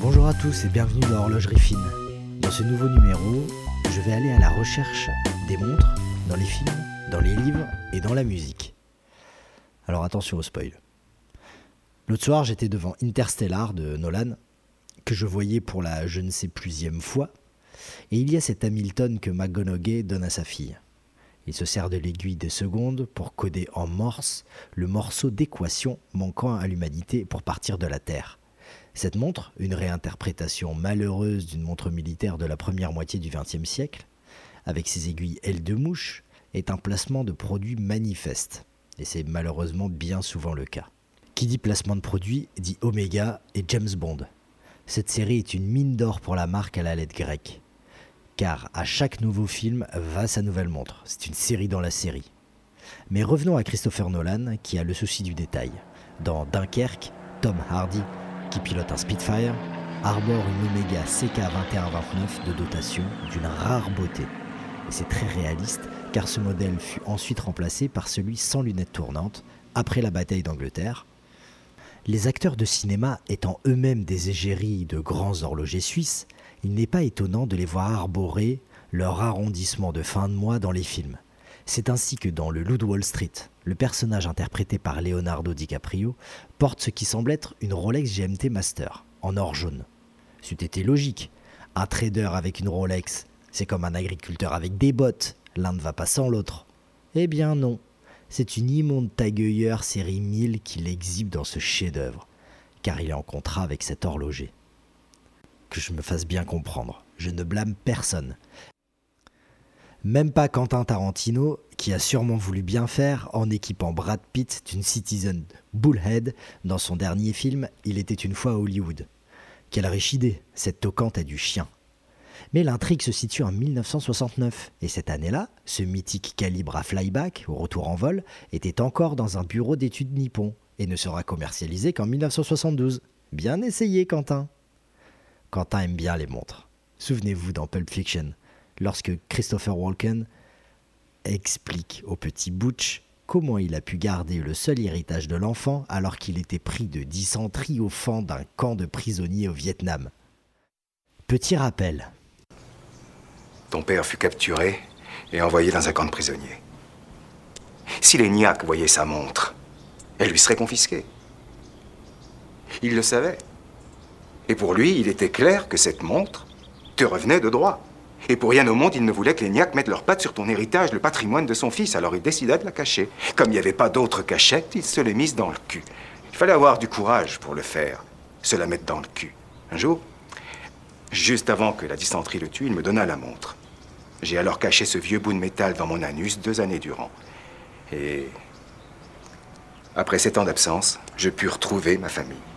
Bonjour à tous et bienvenue dans Horlogerie Fine. Dans ce nouveau numéro, je vais aller à la recherche des montres dans les films, dans les livres et dans la musique. Alors attention au spoil. L'autre soir, j'étais devant Interstellar de Nolan, que je voyais pour la je ne sais plusième fois, et il y a cet Hamilton que McGonaghy donne à sa fille. Il se sert de l'aiguille des secondes pour coder en morse le morceau d'équation manquant à l'humanité pour partir de la Terre. Cette montre, une réinterprétation malheureuse d'une montre militaire de la première moitié du XXe siècle, avec ses aiguilles ailes de mouche, est un placement de produit manifeste. Et c'est malheureusement bien souvent le cas. Qui dit placement de produit dit Omega et James Bond. Cette série est une mine d'or pour la marque à la lettre grecque. Car à chaque nouveau film va sa nouvelle montre. C'est une série dans la série. Mais revenons à Christopher Nolan qui a le souci du détail. Dans Dunkerque, Tom Hardy qui pilote un Spitfire, arbore une Omega CK2129 de dotation d'une rare beauté. Et c'est très réaliste car ce modèle fut ensuite remplacé par celui sans lunettes tournantes après la bataille d'Angleterre. Les acteurs de cinéma étant eux-mêmes des égéries de grands horlogers suisses, il n'est pas étonnant de les voir arborer leur arrondissement de fin de mois dans les films. C'est ainsi que dans Le Loup de Wall Street, le personnage interprété par Leonardo DiCaprio porte ce qui semble être une Rolex GMT Master, en or jaune. C'eût été logique. Un trader avec une Rolex, c'est comme un agriculteur avec des bottes, l'un ne va pas sans l'autre. Eh bien non, c'est une immonde tagueilleur série 1000 qui l'exhibe dans ce chef-d'œuvre, car il est en contrat avec cet horloger. Que je me fasse bien comprendre, je ne blâme personne, même pas Quentin Tarantino, qui a sûrement voulu bien faire en équipant Brad Pitt d'une Citizen Bullhead dans son dernier film Il était une fois à Hollywood. Quelle riche idée, cette toquante est du chien. Mais l'intrigue se situe en 1969, et cette année-là, ce mythique calibre à flyback, au retour en vol, était encore dans un bureau d'études nippon, et ne sera commercialisé qu'en 1972. Bien essayé, Quentin. Quentin aime bien les montres. Souvenez-vous dans Pulp Fiction, lorsque Christopher Walken explique au petit Butch comment il a pu garder le seul héritage de l'enfant alors qu'il était pris de dysenterie au fond d'un camp de prisonniers au Vietnam. Petit rappel. Ton père fut capturé et envoyé dans un camp de prisonniers. Si les Niaques voyaient sa montre, elle lui serait confisquée. Il le savait. Et pour lui, il était clair que cette montre te revenait de droit. Et pour rien au monde, il ne voulait que les Niaques mettent leurs pattes sur ton héritage, le patrimoine de son fils. Alors il décida de la cacher. Comme il n'y avait pas d'autre cachette, il se l'est mise dans le cul. Il fallait avoir du courage pour le faire, se la mettre dans le cul. Un jour, juste avant que la dysenterie le tue, il me donna la montre. J'ai alors caché ce vieux bout de métal dans mon anus deux années durant. Et après sept ans d'absence, je pus retrouver ma famille.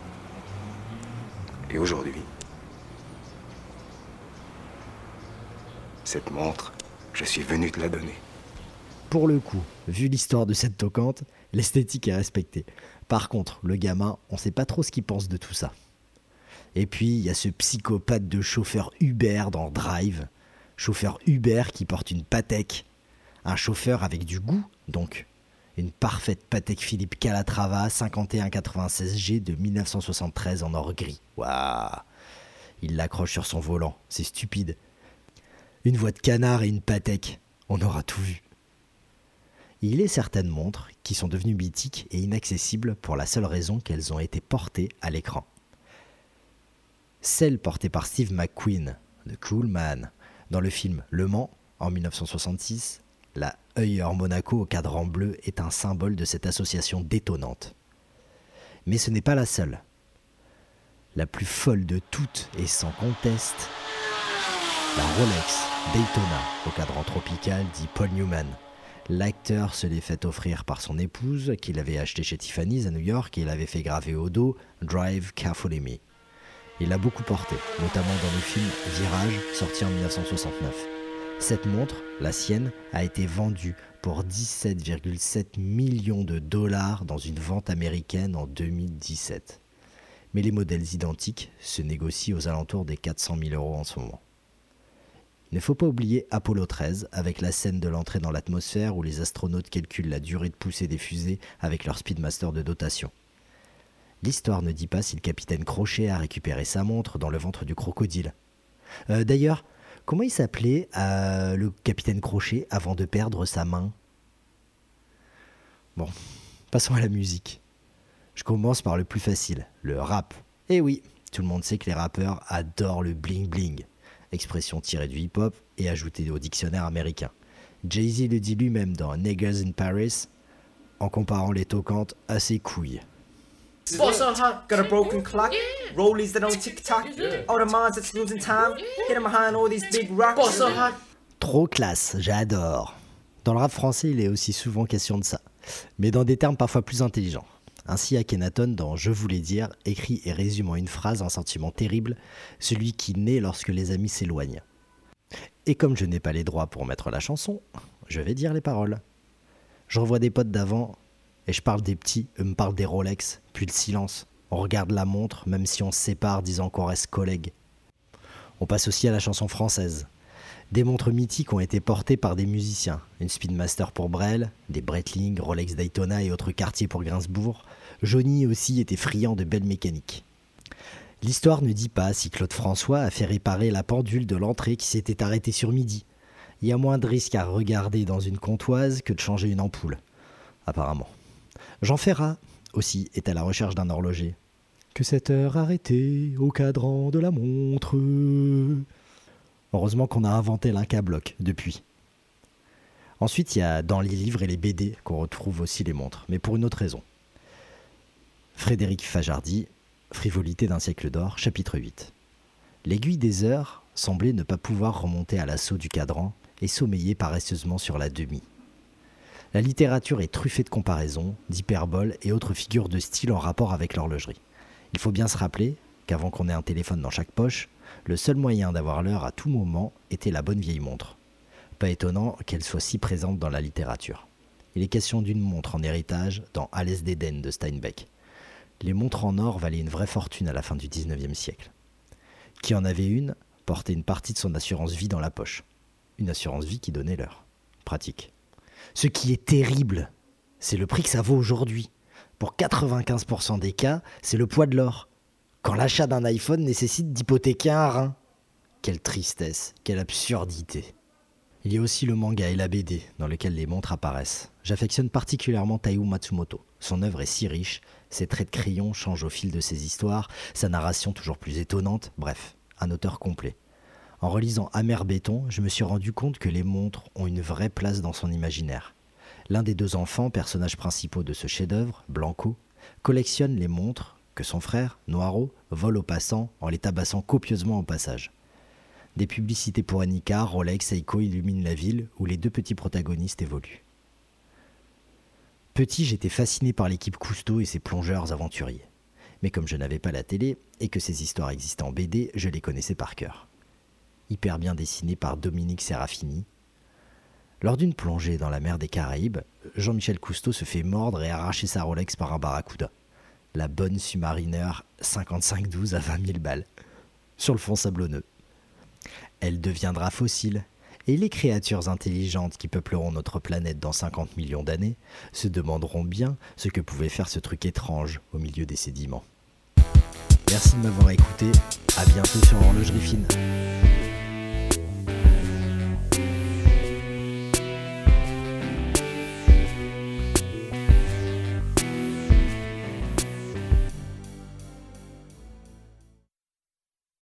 Et aujourd'hui, Cette montre, je suis venu te la donner. Pour le coup, vu l'histoire de cette toquante, l'esthétique est respectée. Par contre, le gamin, on sait pas trop ce qu'il pense de tout ça. Et puis, il y a ce psychopathe de chauffeur Uber dans Drive. Chauffeur Uber qui porte une Patek. Un chauffeur avec du goût, donc. Une parfaite Patek Philippe Calatrava 5196G de 1973 en or gris. Waouh Il l'accroche sur son volant, c'est stupide une voix de canard et une patek. On aura tout vu. Il est certaines montres qui sont devenues mythiques et inaccessibles pour la seule raison qu'elles ont été portées à l'écran. Celle portée par Steve McQueen, The Cool Man, dans le film Le Mans en 1966, la Heuer Monaco au cadran bleu est un symbole de cette association détonnante. Mais ce n'est pas la seule. La plus folle de toutes et sans conteste, la Rolex Daytona au cadran tropical dit Paul Newman. L'acteur se l'est fait offrir par son épouse, qu'il avait acheté chez Tiffany's à New York et l'avait fait graver au dos Drive Carefully Me. Il l'a beaucoup porté, notamment dans le film Virage, sorti en 1969. Cette montre, la sienne, a été vendue pour 17,7 millions de dollars dans une vente américaine en 2017. Mais les modèles identiques se négocient aux alentours des 400 000 euros en ce moment. Ne faut pas oublier Apollo 13, avec la scène de l'entrée dans l'atmosphère où les astronautes calculent la durée de poussée des fusées avec leur Speedmaster de dotation. L'histoire ne dit pas si le capitaine Crochet a récupéré sa montre dans le ventre du crocodile. Euh, d'ailleurs, comment il s'appelait euh, le capitaine Crochet avant de perdre sa main? Bon, passons à la musique. Je commence par le plus facile, le rap. Eh oui, tout le monde sait que les rappeurs adorent le bling bling, expression tirée du hip-hop et ajoutée au dictionnaire américain. Jay-Z le dit lui-même dans Niggas in Paris en comparant les tocantes à ses couilles. Boss on hot, got a broken clock? Rollies that don't tick tock. All the minds that's losing time? Hidden behind all these big rocks? Boss on hot. Trop classe, j'adore. Dans le rap français, il est aussi souvent question de ça, mais dans des termes parfois plus intelligents. Ainsi, Akhenaton, dans Je voulais dire, écrit et résume en une phrase un sentiment terrible, celui qui naît lorsque les amis s'éloignent. Et comme je n'ai pas les droits pour mettre la chanson, je vais dire les paroles. Je revois des potes d'avant, et je parle des petits, eux me parlent des Rolex, puis le silence. On regarde la montre, même si on se sépare, disant qu'on reste collègues. On passe aussi à la chanson française. Des montres mythiques ont été portées par des musiciens. Une Speedmaster pour Brel, des Breitling, Rolex Daytona et autres quartiers pour Gainsbourg. Johnny aussi était friand de belles mécaniques. L'histoire ne dit pas si Claude François a fait réparer la pendule de l'entrée qui s'était arrêtée sur midi. Il y a moins de risques à regarder dans une comptoise que de changer une ampoule. Apparemment. Jean Ferrat aussi est à la recherche d'un horloger. Que cette heure arrêtée au cadran de la montre. Heureusement qu'on a inventé l'Inca bloc depuis. Ensuite, il y a dans les livres et les BD qu'on retrouve aussi les montres, mais pour une autre raison. Frédéric Fajardi, Frivolité d'un siècle d'or, chapitre 8. L'aiguille des heures semblait ne pas pouvoir remonter à l'assaut du cadran et sommeiller paresseusement sur la demi. La littérature est truffée de comparaisons, d'hyperboles et autres figures de style en rapport avec l'horlogerie. Il faut bien se rappeler qu'avant qu'on ait un téléphone dans chaque poche, le seul moyen d'avoir l'heure à tout moment était la bonne vieille montre. Pas étonnant qu'elle soit si présente dans la littérature. Il est question d'une montre en héritage dans Alès d'Éden de Steinbeck les montres en or valaient une vraie fortune à la fin du 19e siècle. Qui en avait une portait une partie de son assurance vie dans la poche. Une assurance vie qui donnait l'heure. Pratique. Ce qui est terrible, c'est le prix que ça vaut aujourd'hui. Pour 95% des cas, c'est le poids de l'or. Quand l'achat d'un iPhone nécessite d'hypothéquer un rein. Quelle tristesse, quelle absurdité. Il y a aussi le manga et la BD dans lesquels les montres apparaissent. J'affectionne particulièrement Taiyu Matsumoto. Son œuvre est si riche, ses traits de crayon changent au fil de ses histoires, sa narration toujours plus étonnante, bref, un auteur complet. En relisant Amer Béton, je me suis rendu compte que les montres ont une vraie place dans son imaginaire. L'un des deux enfants, personnages principaux de ce chef-d'œuvre, Blanco, collectionne les montres que son frère, Noiro, vole aux passants en les tabassant copieusement au passage. Des publicités pour Annika, Rolex, Seiko illuminent la ville où les deux petits protagonistes évoluent. Petit, j'étais fasciné par l'équipe Cousteau et ses plongeurs aventuriers. Mais comme je n'avais pas la télé et que ces histoires existaient en BD, je les connaissais par cœur. Hyper bien dessinées par Dominique Serafini. Lors d'une plongée dans la mer des Caraïbes, Jean-Michel Cousteau se fait mordre et arracher sa Rolex par un barracuda. La bonne Submariner 5512 à 20 000 balles. Sur le fond sablonneux elle deviendra fossile. Et les créatures intelligentes qui peupleront notre planète dans 50 millions d'années se demanderont bien ce que pouvait faire ce truc étrange au milieu des sédiments. Merci de m'avoir écouté, à bientôt sur Horlogerie Fine.